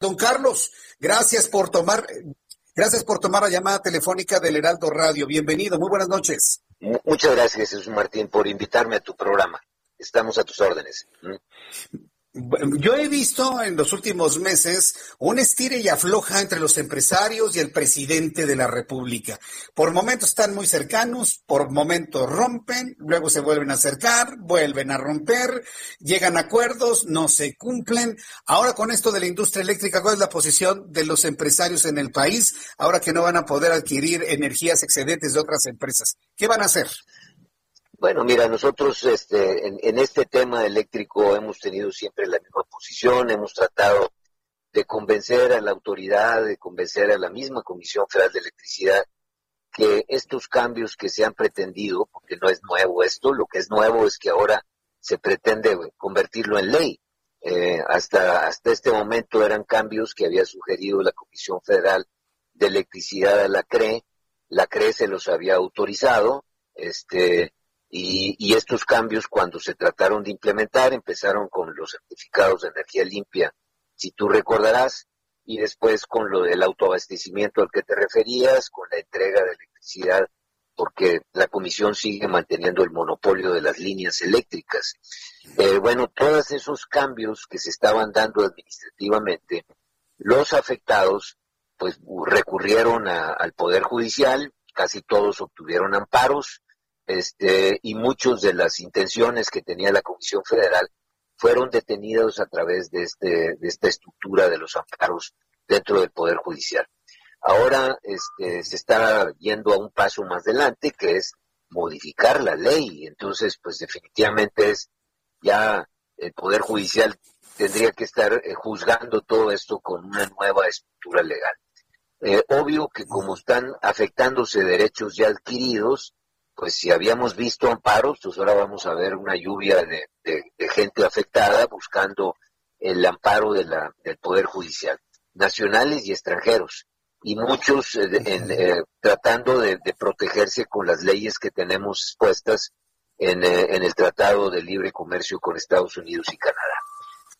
Don Carlos, gracias por tomar gracias por tomar la llamada telefónica del Heraldo Radio. Bienvenido, muy buenas noches. Muchas gracias, Jesús Martín, por invitarme a tu programa. Estamos a tus órdenes. Yo he visto en los últimos meses un estire y afloja entre los empresarios y el presidente de la República. Por momentos están muy cercanos, por momentos rompen, luego se vuelven a acercar, vuelven a romper, llegan a acuerdos, no se cumplen. Ahora con esto de la industria eléctrica, ¿cuál es la posición de los empresarios en el país ahora que no van a poder adquirir energías excedentes de otras empresas? ¿Qué van a hacer? Bueno, mira, nosotros este, en, este tema eléctrico hemos tenido siempre la misma posición, hemos tratado de convencer a la autoridad, de convencer a la misma Comisión Federal de Electricidad que estos cambios que se han pretendido, porque no es nuevo esto, lo que es nuevo es que ahora se pretende convertirlo en ley. Eh, hasta, hasta este momento eran cambios que había sugerido la Comisión Federal de Electricidad a la CRE, la CRE se los había autorizado, este, y, estos cambios, cuando se trataron de implementar, empezaron con los certificados de energía limpia, si tú recordarás, y después con lo del autoabastecimiento al que te referías, con la entrega de electricidad, porque la comisión sigue manteniendo el monopolio de las líneas eléctricas. Eh, bueno, todos esos cambios que se estaban dando administrativamente, los afectados pues recurrieron al Poder Judicial, casi todos obtuvieron amparos, este, y muchas de las intenciones que tenía la Comisión Federal fueron detenidos a través de, este, de esta estructura de los amparos dentro del Poder Judicial. Ahora este, se está yendo a un paso más adelante, que es modificar la ley. Entonces, pues definitivamente es ya el Poder Judicial tendría que estar eh, juzgando todo esto con una nueva estructura legal. Eh, obvio que como están afectándose derechos ya adquiridos, pues si habíamos visto amparos, pues ahora vamos a ver una lluvia de, gente afectada buscando el amparo de la, del Poder Judicial, nacionales y extranjeros, y muchos eh, eh, tratando de, protegerse con las leyes que tenemos expuestas en, eh, en el Tratado de Libre Comercio con Estados Unidos y Canadá.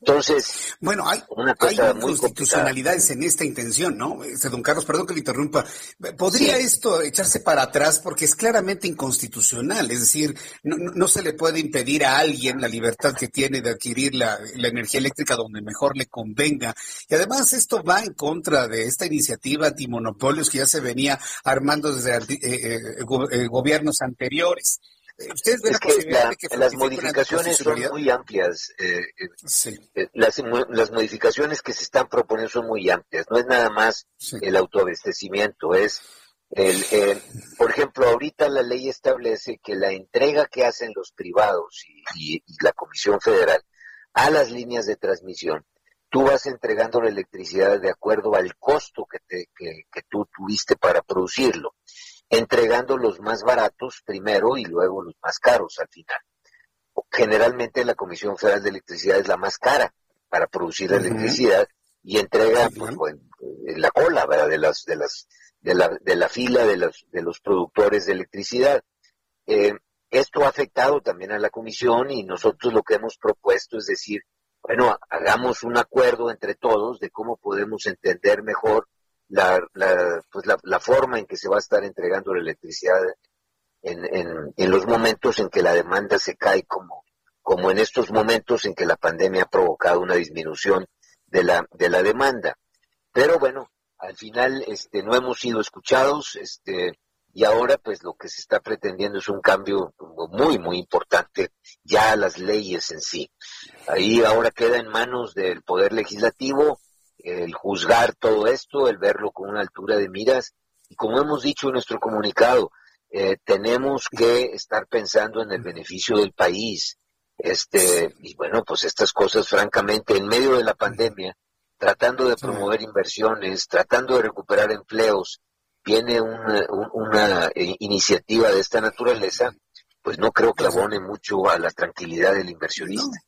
Entonces, bueno, hay, una constitucionalidades en esta intención, ¿no? Este, don Carlos, perdón que le interrumpa. ¿Podría esto echarse para atrás? Porque es claramente inconstitucional. Es decir, no, se le puede impedir a alguien la libertad que tiene de adquirir la, energía eléctrica donde mejor le convenga. Y además esto va en contra de esta iniciativa antimonopolios que ya se venía armando desde eh, eh, eh, gobiernos anteriores. ¿Ustedes ven que, las modificaciones son muy amplias? Eh, eh, eh, las, modificaciones que se están proponiendo son muy amplias. No es nada más el autoabastecimiento, es el, por ejemplo, ahorita la ley establece que la entrega que hacen los privados y, la Comisión Federal a las líneas de transmisión, tú vas entregando la electricidad de acuerdo al costo que, te, que tú tuviste para producirlo entregando los más baratos primero y luego los más caros al final. Generalmente la Comisión Federal de Electricidad es la más cara para producir electricidad y entrega pues, en, la cola ¿verdad? de las de las de la, de la fila de los de los productores de electricidad. Eh, esto ha afectado también a la comisión y nosotros lo que hemos propuesto es decir, bueno, hagamos un acuerdo entre todos de cómo podemos entender mejor la, la, pues la, forma en que se va a estar entregando la electricidad en, en, en, los momentos en que la demanda se cae como, como en estos momentos en que la pandemia ha provocado una disminución de la, de la demanda. Pero bueno, al final este, no hemos sido escuchados este, y ahora pues lo que se está pretendiendo es un cambio muy, muy importante ya a las leyes en sí. Ahí ahora queda en manos del Poder Legislativo el juzgar todo esto, el verlo con una altura de miras. Y como hemos dicho en nuestro comunicado, eh, tenemos que estar pensando en el beneficio del país. Este, y bueno, pues estas cosas, francamente, en medio de la pandemia, tratando de promover inversiones, tratando de recuperar empleos, viene una, una eh, iniciativa de esta naturaleza, pues no creo que abone mucho a la tranquilidad del inversionista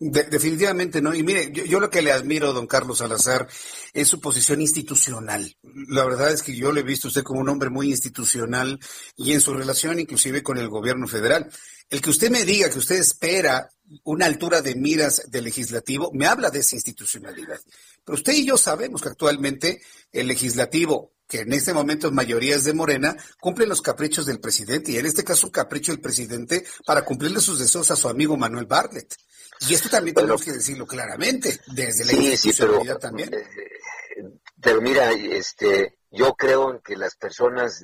definitivamente no. Y mire, yo, lo que le admiro, don Carlos Salazar, es su posición institucional. La verdad es que yo le he visto a usted como un hombre muy institucional y en su relación inclusive con el gobierno federal. El que usted me diga que usted espera una altura de miras del legislativo, me habla de esa institucionalidad. Pero usted y yo sabemos que actualmente el legislativo, que en este momento es mayoría es de Morena, cumple los caprichos del presidente y en este caso un capricho del presidente para cumplirle sus deseos a su amigo Manuel Bartlett. Y esto también tenemos que decirlo claramente, desde la institucionalidad también. Eh, pero mira, este, yo creo en que las personas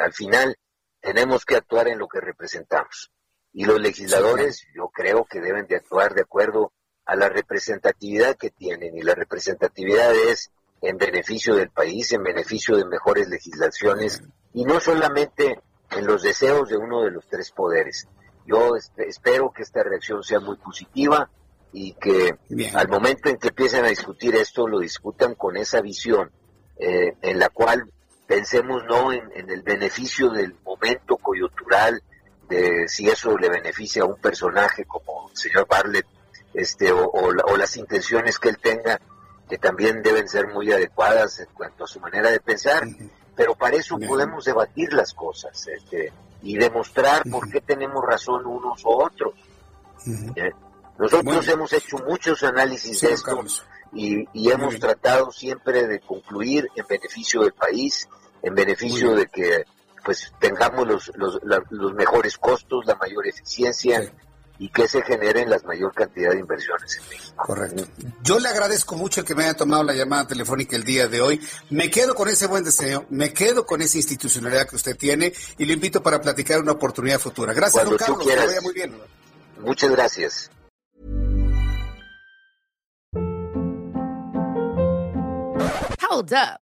al final tenemos que actuar en lo que representamos. Y los legisladores, yo creo que deben de actuar de acuerdo a la representatividad que tienen. Y la representatividad es en beneficio del país, en beneficio de mejores legislaciones, y no solamente en los deseos de uno de los tres poderes. Yo este, espero que esta reacción sea muy positiva y que al momento en que empiecen a discutir esto, lo discutan con esa visión eh, en la cual pensemos no en, el beneficio del momento coyuntural, de si eso le beneficia a un personaje como el señor Bartlett, este, o, las intenciones que él tenga, que también deben ser muy adecuadas en cuanto a su manera de pensar, pero para eso podemos debatir las cosas. Este, y demostrar por qué tenemos razón unos u otros. ¿Eh? Nosotros hemos hecho muchos análisis de esto y, hemos tratado siempre de concluir en beneficio del país, en beneficio de que pues tengamos los, los, los mejores costos, la mayor eficiencia y que se generen la mayor cantidad de inversiones en México. Correcto. Yo le agradezco mucho el que me haya tomado la llamada telefónica el día de hoy. Me quedo con ese buen deseo, me quedo con esa institucionalidad que usted tiene y le invito para platicar una oportunidad futura. Gracias, don Carlos. Que vaya muy bien. Muchas gracias. Hold up.